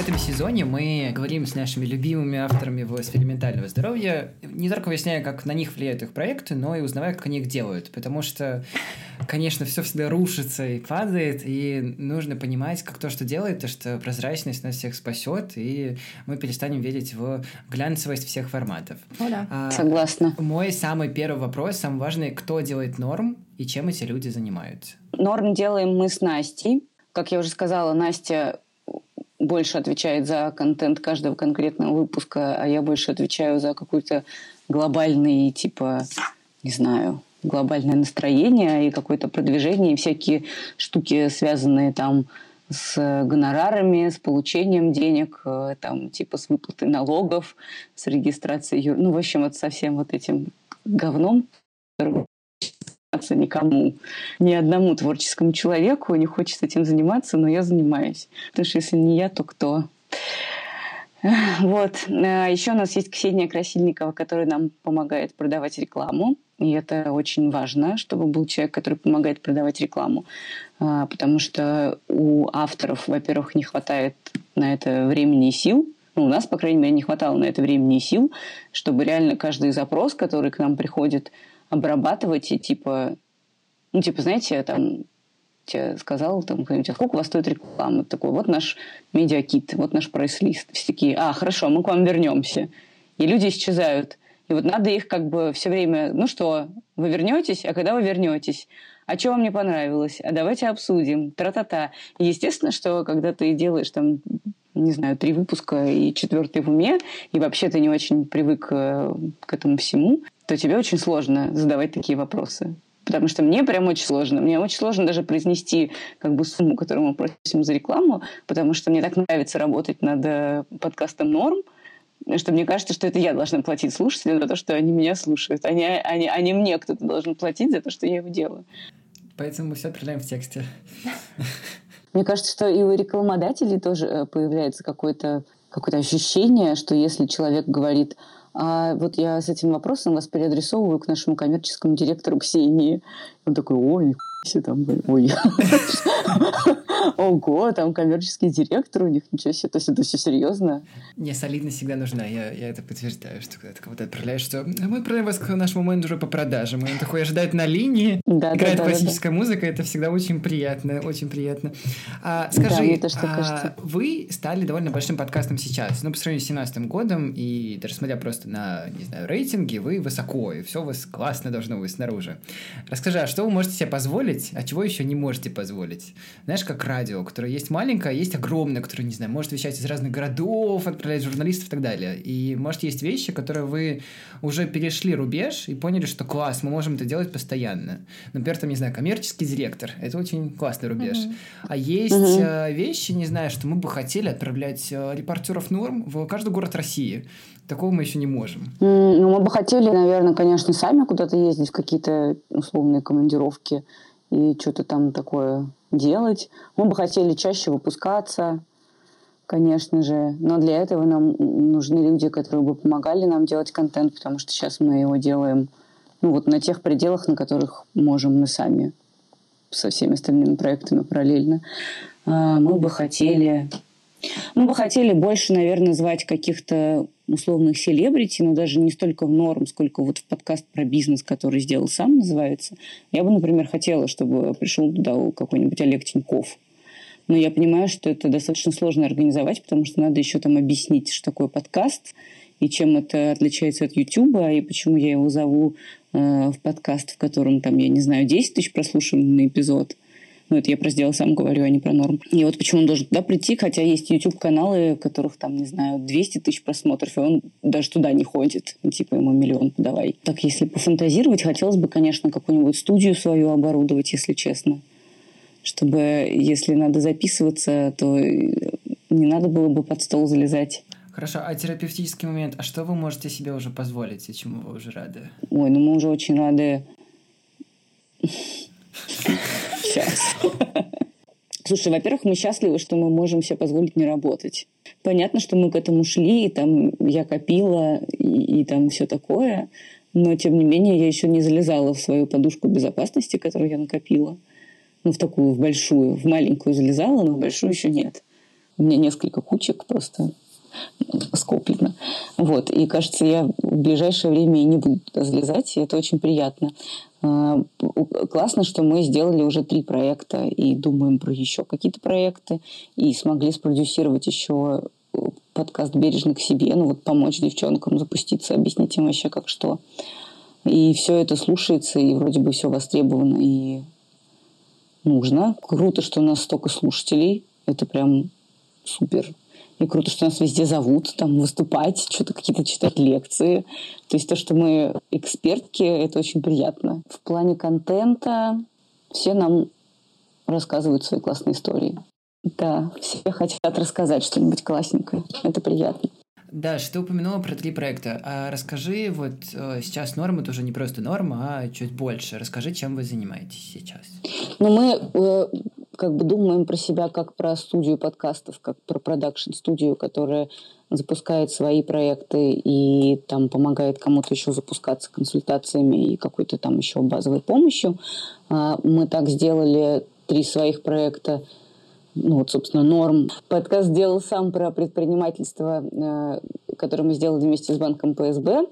Speaker 2: Этом сезоне мы говорим с нашими любимыми авторами в сфере ментального здоровья, не только выясняя, как на них влияют их проекты, но и узнавая, как они их делают. Потому что, конечно, все всегда рушится и падает, и нужно понимать, как то, что делает, то, что прозрачность нас всех спасет, и мы перестанем верить в глянцевость всех форматов.
Speaker 1: О, да. а, Согласна.
Speaker 2: Мой самый первый вопрос, самый важный, кто делает норм и чем эти люди занимаются?
Speaker 1: Норм делаем мы с Настей. Как я уже сказала, Настя больше отвечает за контент каждого конкретного выпуска, а я больше отвечаю за какой-то глобальный, типа, не знаю, глобальное настроение и какое-то продвижение, и всякие штуки, связанные там с гонорарами, с получением денег, э, там, типа с выплатой налогов, с регистрацией, ну, в общем, вот со всем вот этим говном, заниматься никому. Ни одному творческому человеку не хочется этим заниматься, но я занимаюсь. Потому что если не я, то кто? Вот. А Еще у нас есть Ксения Красильникова, которая нам помогает продавать рекламу. И это очень важно, чтобы был человек, который помогает продавать рекламу. А, потому что у авторов, во-первых, не хватает на это времени и сил. Ну, у нас, по крайней мере, не хватало на это времени и сил, чтобы реально каждый запрос, который к нам приходит, обрабатывать и типа, ну, типа, знаете, там, тебе сказал там а сколько у вас стоит реклама? Такой, вот наш медиакит, вот наш прайс-лист. Все такие, а, хорошо, мы к вам вернемся. И люди исчезают. И вот надо их как бы все время, ну что, вы вернетесь, а когда вы вернетесь? А что вам не понравилось? А давайте обсудим. Тра-та-та. И естественно, что когда ты делаешь там не знаю, три выпуска и четвертый в уме, и вообще ты не очень привык э, к этому всему, то тебе очень сложно задавать такие вопросы. Потому что мне прям очень сложно. Мне очень сложно даже произнести как бы сумму, которую мы просим за рекламу, потому что мне так нравится работать над э, подкастом «Норм», что мне кажется, что это я должна платить слушателям за то, что они меня слушают, не, а не мне кто-то должен платить за то, что я его делаю.
Speaker 2: Поэтому мы все отправляем в тексте.
Speaker 1: Мне кажется, что и у рекламодателей тоже э, появляется какое-то какое ощущение, что если человек говорит, а вот я с этим вопросом вас переадресовываю к нашему коммерческому директору Ксении. Он такой, ой, Все там, ой. Ого, там коммерческий директор у них, ничего себе, то есть это все серьезно.
Speaker 2: Не, солидность всегда нужна, я, я это подтверждаю, что когда ты кого-то отправляешь, что мы отправляем вас к нашему менеджеру по продажам, и он такой ожидает на линии,
Speaker 1: да,
Speaker 2: играет
Speaker 1: да,
Speaker 2: классическая
Speaker 1: да,
Speaker 2: музыка, это всегда очень приятно, очень приятно. А, скажи,
Speaker 1: да,
Speaker 2: а, вы стали довольно большим подкастом сейчас, ну, по сравнению с 2017 годом, и даже смотря просто на, не знаю, рейтинги, вы высоко, и все у вас классно должно быть снаружи. Расскажи, а что вы можете себе позволить, а чего еще не можете позволить? Знаешь, как радио, которое есть маленькое, а есть огромное, которое, не знаю, может вещать из разных городов, отправлять журналистов и так далее. И, может, есть вещи, которые вы уже перешли рубеж и поняли, что класс, мы можем это делать постоянно. Например, там, не знаю, коммерческий директор. Это очень классный рубеж. Mm-hmm. А есть mm-hmm. вещи, не знаю, что мы бы хотели отправлять э, репортеров норм в каждый город России. Такого мы еще не можем.
Speaker 1: Ну, мы бы хотели, наверное, конечно, сами куда-то ездить в какие-то условные командировки и что-то там такое делать. Мы бы хотели чаще выпускаться, конечно же. Но для этого нам нужны люди, которые бы помогали нам делать контент, потому что сейчас мы его делаем ну, вот на тех пределах, на которых можем мы сами со всеми остальными проектами параллельно. А, мы бы хотели мы бы хотели больше, наверное, звать каких-то условных селебрити, но даже не столько в норм, сколько вот в подкаст про бизнес, который сделал сам, называется. Я бы, например, хотела, чтобы пришел туда какой-нибудь Олег Тиньков. Но я понимаю, что это достаточно сложно организовать, потому что надо еще там объяснить, что такое подкаст, и чем это отличается от Ютуба, и почему я его зову э, в подкаст, в котором там, я не знаю, 10 тысяч прослушиваний на эпизод. Ну, это я про сделал сам говорю, а не про норм. И вот почему он должен туда прийти, хотя есть YouTube-каналы, которых там, не знаю, 200 тысяч просмотров, и он даже туда не ходит. Ну, типа ему миллион подавай. Так, если пофантазировать, хотелось бы, конечно, какую-нибудь студию свою оборудовать, если честно. Чтобы, если надо записываться, то не надо было бы под стол залезать.
Speaker 2: Хорошо, а терапевтический момент, а что вы можете себе уже позволить, и чему вы уже рады?
Speaker 1: Ой, ну мы уже очень рады Сейчас. Слушай, во-первых, мы счастливы, что мы можем себе позволить не работать. Понятно, что мы к этому шли, и там я копила, и, и там все такое, но тем не менее я еще не залезала в свою подушку безопасности, которую я накопила. Ну, в такую, в большую, в маленькую залезала, но в большую еще нет. У меня несколько кучек просто скоплено. Вот. И кажется, я в ближайшее время и не буду залезать, и это очень приятно. А, классно, что мы сделали уже три проекта и думаем про еще какие-то проекты, и смогли спродюсировать еще подкаст «Бережно к себе», ну вот помочь девчонкам запуститься, объяснить им вообще как что. И все это слушается, и вроде бы все востребовано и нужно. Круто, что у нас столько слушателей. Это прям супер. И круто, что нас везде зовут, там выступать, что-то какие-то читать лекции. То есть то, что мы экспертки, это очень приятно. В плане контента все нам рассказывают свои классные истории. Да, все хотят рассказать что-нибудь классненькое. Это приятно.
Speaker 2: Да, что ты упомянула про три проекта. А расскажи, вот э, сейчас норма это уже не просто норма, а чуть больше. Расскажи, чем вы занимаетесь сейчас.
Speaker 1: Ну, мы э, как бы думаем про себя как про студию подкастов, как про продакшн-студию, которая запускает свои проекты и там помогает кому-то еще запускаться консультациями и какой-то там еще базовой помощью. А, мы так сделали три своих проекта ну вот, собственно, норм. Подкаст сделал сам про предпринимательство, э, который мы сделали вместе с банком ПСБ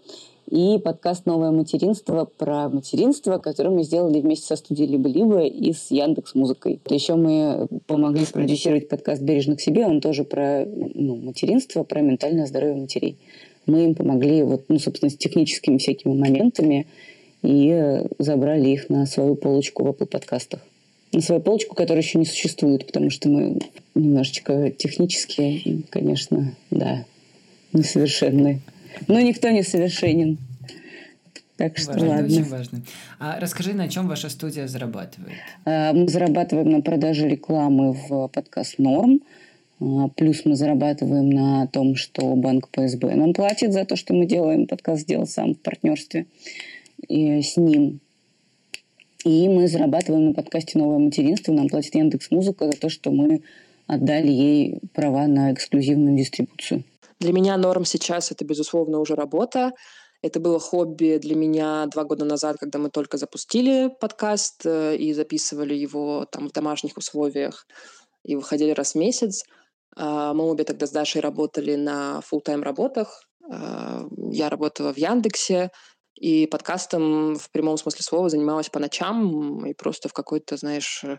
Speaker 1: и подкаст «Новое материнство» про материнство, который мы сделали вместе со студией «Либо-либо» и с Яндекс Музыкой. Еще мы помогли спродюсировать подкаст «Бережно к себе», он тоже про ну, материнство, про ментальное здоровье матерей. Мы им помогли, вот, ну, собственно, с техническими всякими моментами и забрали их на свою полочку в Apple подкастах. На свою полочку, которая еще не существует, потому что мы немножечко технически, конечно, да, несовершенные. Но никто не совершенен. Так что
Speaker 2: важно,
Speaker 1: ладно.
Speaker 2: Очень важно. А расскажи, на чем ваша студия зарабатывает?
Speaker 1: А, мы зарабатываем на продаже рекламы в подкаст «Норм». А, плюс мы зарабатываем на том, что банк ПСБ нам платит за то, что мы делаем подкаст «Сделал сам» в партнерстве и с ним. И мы зарабатываем на подкасте «Новое материнство». Нам платит Яндекс Музыка за то, что мы отдали ей права на эксклюзивную дистрибуцию.
Speaker 7: Для меня норм сейчас это, безусловно, уже работа. Это было хобби для меня два года назад, когда мы только запустили подкаст э, и записывали его там в домашних условиях и выходили раз в месяц. А, мы обе тогда с Дашей работали на full-time работах. А, я работала в Яндексе, и подкастом в прямом смысле слова занималась по ночам и просто в какой-то, знаешь, э,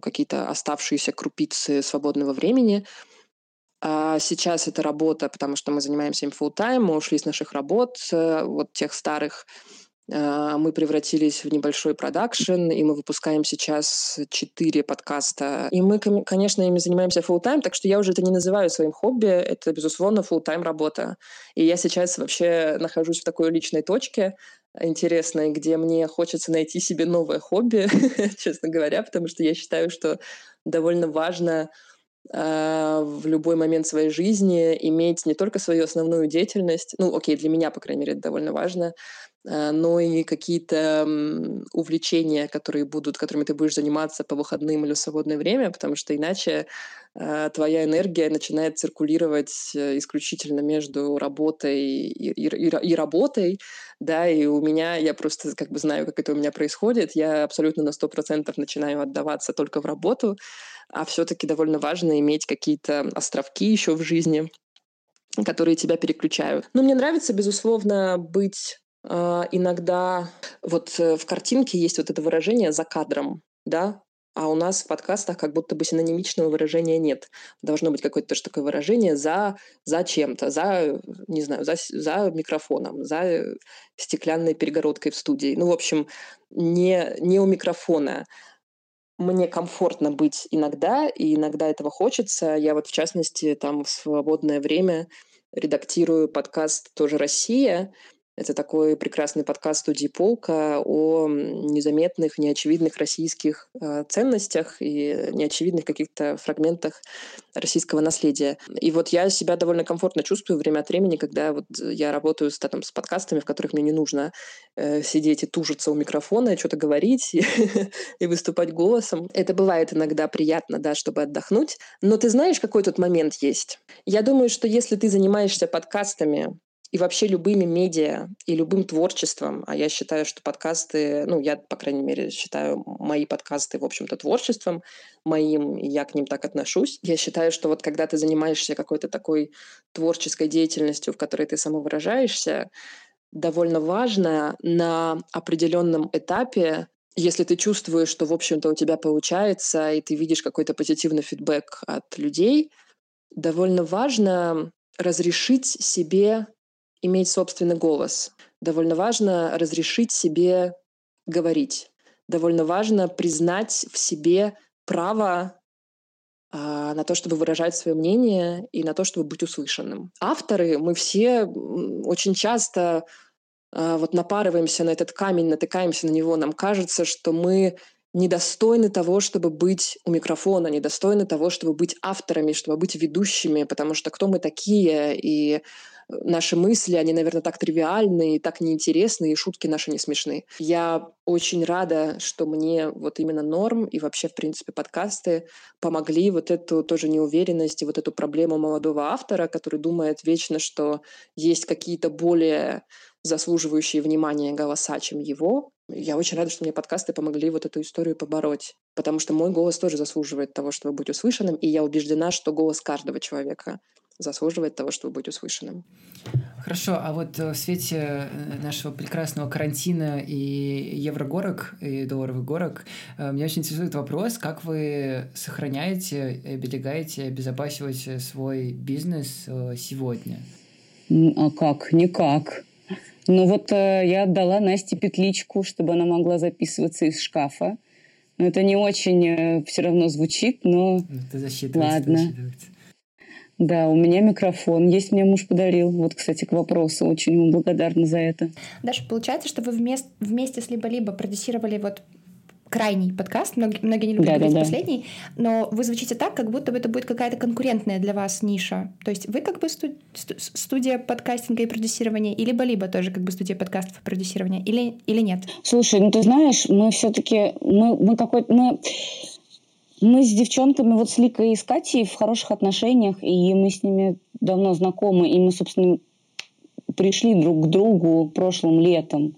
Speaker 7: какие-то оставшиеся крупицы свободного времени. А сейчас это работа, потому что мы занимаемся им full time, мы ушли с наших работ, э, вот тех старых, а, мы превратились в небольшой продакшн, и мы выпускаем сейчас четыре подкаста. И мы, конечно, ими занимаемся full time, так что я уже это не называю своим хобби, это, безусловно, full time работа. И я сейчас вообще нахожусь в такой личной точке, интересной, где мне хочется найти себе новое хобби, честно говоря, потому что я считаю, что довольно важно в любой момент своей жизни иметь не только свою основную деятельность, ну, окей, для меня, по крайней мере, это довольно важно, а, но и какие-то увлечения, которые будут, которыми ты будешь заниматься по выходным или в свободное время, потому что иначе э, твоя энергия начинает циркулировать э, исключительно между работой и, и, и, работой, да, и у меня, я просто как бы знаю, как это у меня происходит, я абсолютно на сто процентов начинаю отдаваться только в работу, а все-таки довольно важно иметь какие-то островки еще в жизни, которые тебя переключают. Но мне нравится, безусловно, быть а, иногда вот э, в картинке есть вот это выражение «за кадром», да, а у нас в подкастах как будто бы синонимичного выражения нет. Должно быть какое-то тоже такое выражение за, за чем-то, за, не знаю, за, за микрофоном, за стеклянной перегородкой в студии. Ну, в общем, не, не у микрофона. Мне комфортно быть иногда, и иногда этого хочется. Я вот, в частности, там в свободное время редактирую подкаст «Тоже Россия», это такой прекрасный подкаст студии «Полка» о незаметных, неочевидных российских э, ценностях и неочевидных каких-то фрагментах российского наследия. И вот я себя довольно комфортно чувствую время от времени, когда вот я работаю с, там, с подкастами, в которых мне не нужно э, сидеть и тужиться у микрофона, и что-то говорить и, и выступать голосом. Это бывает иногда приятно, да, чтобы отдохнуть. Но ты знаешь, какой тут момент есть? Я думаю, что если ты занимаешься подкастами, и вообще любыми медиа и любым творчеством, а я считаю, что подкасты, ну, я, по крайней мере, считаю мои подкасты, в общем-то, творчеством моим, и я к ним так отношусь. Я считаю, что вот когда ты занимаешься какой-то такой творческой деятельностью, в которой ты самовыражаешься, довольно важно на определенном этапе если ты чувствуешь, что, в общем-то, у тебя получается, и ты видишь какой-то позитивный фидбэк от людей, довольно важно разрешить себе иметь собственный голос. Довольно важно разрешить себе говорить. Довольно важно признать в себе право а, на то, чтобы выражать свое мнение и на то, чтобы быть услышанным. Авторы, мы все очень часто а, вот напарываемся на этот камень, натыкаемся на него. Нам кажется, что мы недостойны того, чтобы быть у микрофона, недостойны того, чтобы быть авторами, чтобы быть ведущими, потому что кто мы такие, и наши мысли, они, наверное, так тривиальны и так неинтересны, и шутки наши не смешны. Я очень рада, что мне вот именно норм и вообще, в принципе, подкасты помогли вот эту тоже неуверенность и вот эту проблему молодого автора, который думает вечно, что есть какие-то более заслуживающие внимания голоса, чем его. Я очень рада, что мне подкасты помогли вот эту историю побороть, потому что мой голос тоже заслуживает того, чтобы быть услышанным, и я убеждена, что голос каждого человека заслуживает того, чтобы быть услышанным.
Speaker 2: Хорошо, а вот э, в свете э, нашего прекрасного карантина и еврогорок, и долларовых горок, э, меня очень интересует вопрос, как вы сохраняете, оберегаете, обезопасиваете свой бизнес сегодня?
Speaker 1: А как? Никак. Ну вот я отдала Насте петличку, чтобы она могла записываться из шкафа. Но это не очень все равно звучит, но
Speaker 2: ну, это засчитывается,
Speaker 1: ладно. Засчитывается. Да, у меня микрофон есть, мне муж подарил. Вот, кстати, к вопросу, очень ему благодарна за это.
Speaker 3: Даша, получается, что вы вместе, вместе с либо-либо продюсировали вот крайний подкаст, многие, многие не любят да, говорить да, последний, но вы звучите так, как будто бы это будет какая-то конкурентная для вас ниша. То есть вы как бы студ, студия подкастинга и продюсирования, и либо-либо тоже как бы студия подкастов и продюсирования, или, или нет?
Speaker 1: Слушай, ну ты знаешь, мы все таки мы, мы какой-то... Мы мы с девчонками, вот с Ликой и с Катей в хороших отношениях, и мы с ними давно знакомы, и мы, собственно, пришли друг к другу прошлым летом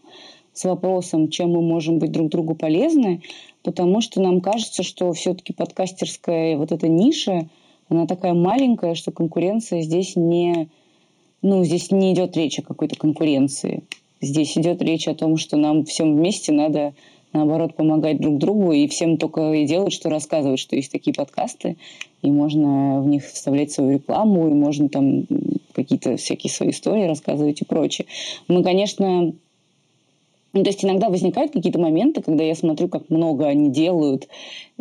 Speaker 1: с вопросом, чем мы можем быть друг другу полезны, потому что нам кажется, что все-таки подкастерская вот эта ниша, она такая маленькая, что конкуренция здесь не... Ну, здесь не идет речь о какой-то конкуренции. Здесь идет речь о том, что нам всем вместе надо наоборот, помогать друг другу, и всем только и делать, что рассказывать, что есть такие подкасты, и можно в них вставлять свою рекламу, и можно там какие-то всякие свои истории рассказывать и прочее. Мы, конечно, ну, то есть иногда возникают какие-то моменты, когда я смотрю, как много они делают,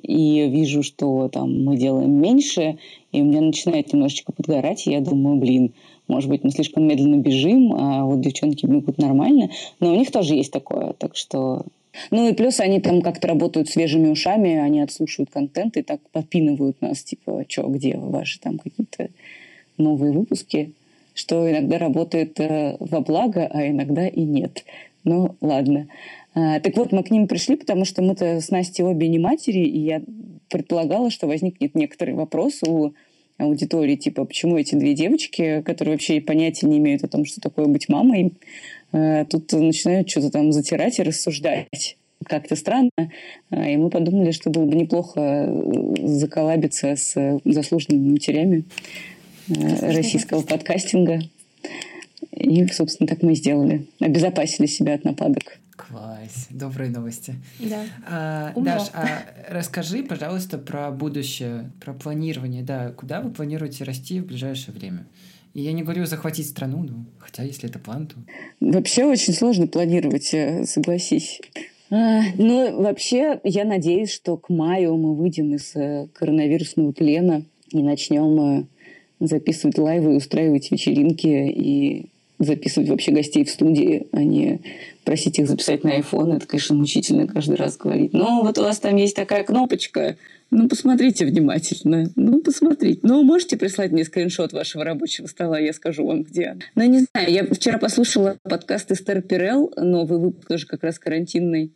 Speaker 1: и вижу, что там мы делаем меньше, и у меня начинает немножечко подгорать, и я думаю, блин, может быть, мы слишком медленно бежим, а вот девчонки бегут нормально. Но у них тоже есть такое, так что ну и плюс они там как-то работают свежими ушами, они отслушивают контент и так подпинывают нас, типа, что, где ваши там какие-то новые выпуски, что иногда работает э, во благо, а иногда и нет. Ну, ладно. А, так вот, мы к ним пришли, потому что мы-то с Настей обе не матери, и я предполагала, что возникнет некоторый вопрос у аудитории, типа, почему эти две девочки, которые вообще понятия не имеют о том, что такое быть мамой, тут начинают что-то там затирать и рассуждать как-то странно. Э, и мы подумали, что было бы неплохо э, заколабиться с заслуженными матерями российского подкастинга. И, собственно, так мы и сделали. Обезопасили себя от нападок.
Speaker 2: Класс, добрые новости.
Speaker 3: Да.
Speaker 2: А, Даш, а расскажи, пожалуйста, про будущее, про планирование. Да, куда вы планируете расти в ближайшее время? И я не говорю захватить страну, ну, хотя если это план, то...
Speaker 1: Вообще очень сложно планировать, э, согласись. А, ну, вообще, я надеюсь, что к маю мы выйдем из э, коронавирусного плена и начнем э, записывать лайвы, устраивать вечеринки и записывать вообще гостей в студии, а не просить их записать на iPhone. Это, конечно, мучительно каждый раз говорить. Но вот у вас там есть такая кнопочка, ну, посмотрите внимательно. Ну, посмотрите. Ну, можете прислать мне скриншот вашего рабочего стола, я скажу вам, где. Ну, не знаю, я вчера послушала подкаст Эстер Пирелл, новый выпуск тоже как раз карантинный.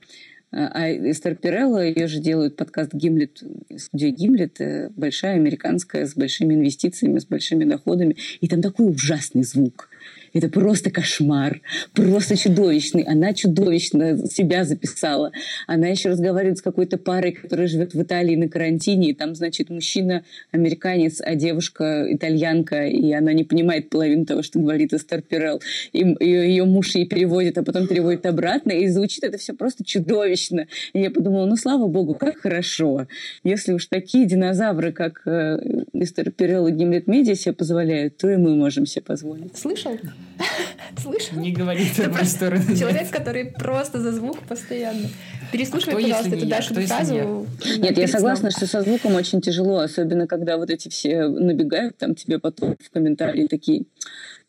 Speaker 1: А Эстер Пирелла, ее же делают подкаст Гимлет, студия Гимлет, э, большая американская, с большими инвестициями, с большими доходами. И там такой ужасный звук. Это просто кошмар, просто чудовищный. Она чудовищно себя записала. Она еще разговаривает с какой-то парой, которая живет в Италии на карантине. И там, значит, мужчина американец, а девушка итальянка, и она не понимает половину того, что говорит Эстер Пирелл. И ее муж ей переводит, а потом переводит обратно, и звучит это все просто чудовищно. И я подумала, ну, слава богу, как хорошо. Если уж такие динозавры, как э, Эстер Пирелл и Гимлет Медиа себе позволяют, то и мы можем себе позволить.
Speaker 3: Слышал? Слышал?
Speaker 2: Не говорите в сторону.
Speaker 3: Человек, который просто за звук постоянно. Переслушивай, а пожалуйста, эту Дашу фразу.
Speaker 1: Нет, я согласна, что со звуком очень тяжело, особенно когда вот эти все набегают там тебе потом в комментарии такие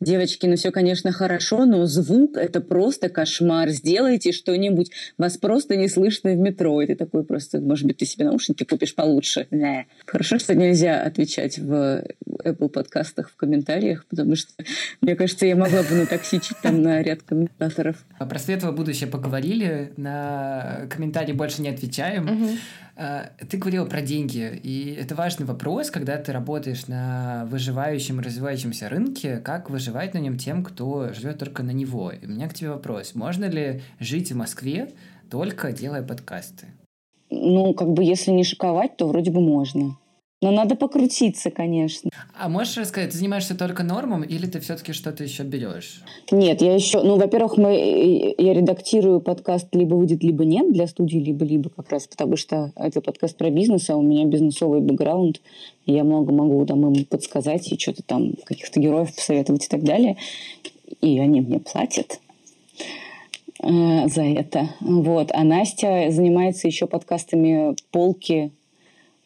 Speaker 1: девочки, ну все, конечно, хорошо, но звук — это просто кошмар. Сделайте что-нибудь. Вас просто не слышно в метро. И ты такой просто, может быть, ты себе наушники купишь получше. Не. Хорошо, что нельзя отвечать в Apple подкастах в комментариях, потому что, мне кажется, я могла бы на такси там на ряд комментаторов.
Speaker 2: Про светлое будущее поговорили, на комментарии больше не отвечаем. Угу. Ты говорила про деньги, и это важный вопрос, когда ты работаешь на выживающем, развивающемся рынке, как выживать на нем тем, кто живет только на него. И у меня к тебе вопрос. Можно ли жить в Москве, только делая подкасты?
Speaker 1: Ну, как бы, если не шиковать, то вроде бы можно. Но надо покрутиться, конечно.
Speaker 2: А можешь рассказать, ты занимаешься только нормом или ты все-таки что-то еще берешь?
Speaker 1: Нет, я еще... Ну, во-первых, мы, я редактирую подкаст «Либо выйдет, либо нет» для студии «Либо-либо» как раз, потому что это подкаст про бизнес, а у меня бизнесовый бэкграунд, и я много могу там им подсказать и что-то там, каких-то героев посоветовать и так далее. И они мне платят э, за это. Вот. А Настя занимается еще подкастами «Полки»,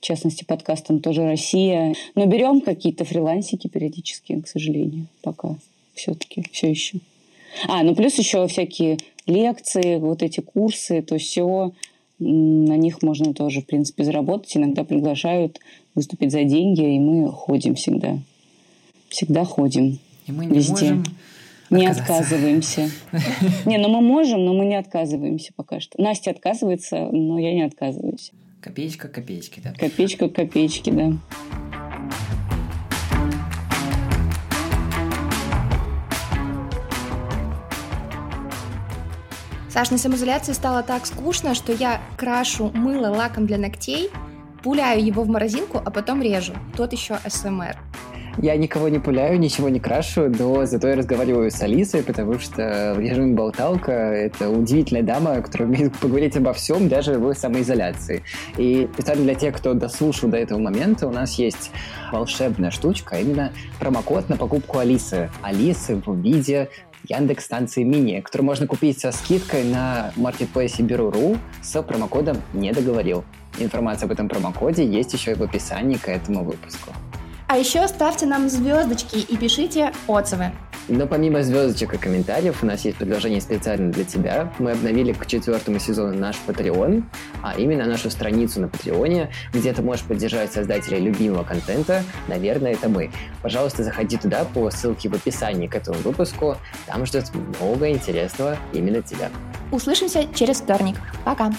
Speaker 1: в частности, подкастом тоже «Россия». Но берем какие-то фрилансики периодически, к сожалению, пока все-таки, все еще. А, ну плюс еще всякие лекции, вот эти курсы, то все, на них можно тоже, в принципе, заработать. Иногда приглашают выступить за деньги, и мы ходим всегда. Всегда ходим.
Speaker 2: И мы не везде. можем
Speaker 1: не отказываемся. Не, ну мы можем, но мы не отказываемся пока что. Настя отказывается, но я не отказываюсь.
Speaker 2: Копеечка копеечки, да.
Speaker 1: Копеечка копеечки, да.
Speaker 3: Саш, на самоизоляции стало так скучно, что я крашу мыло лаком для ногтей, пуляю его в морозилку, а потом режу. Тот еще СМР.
Speaker 4: Я никого не пуляю, ничего не крашу, но зато я разговариваю с Алисой, потому что в режиме болталка это удивительная дама, которая умеет поговорить обо всем, даже в самоизоляции. И специально для тех, кто дослушал до этого момента, у нас есть волшебная штучка, а именно промокод на покупку Алисы. Алисы в виде Яндекс станции мини, которую можно купить со скидкой на маркетплейсе Беру.ру с промокодом «Не договорил». Информация об этом промокоде есть еще и в описании к этому выпуску.
Speaker 3: А еще ставьте нам звездочки и пишите отзывы.
Speaker 4: Но помимо звездочек и комментариев, у нас есть предложение специально для тебя. Мы обновили к четвертому сезону наш Patreon, а именно нашу страницу на Патреоне, где ты можешь поддержать создателей любимого контента. Наверное, это мы. Пожалуйста, заходи туда по ссылке в описании к этому выпуску. Там ждет много интересного именно тебя.
Speaker 3: Услышимся через вторник. Пока!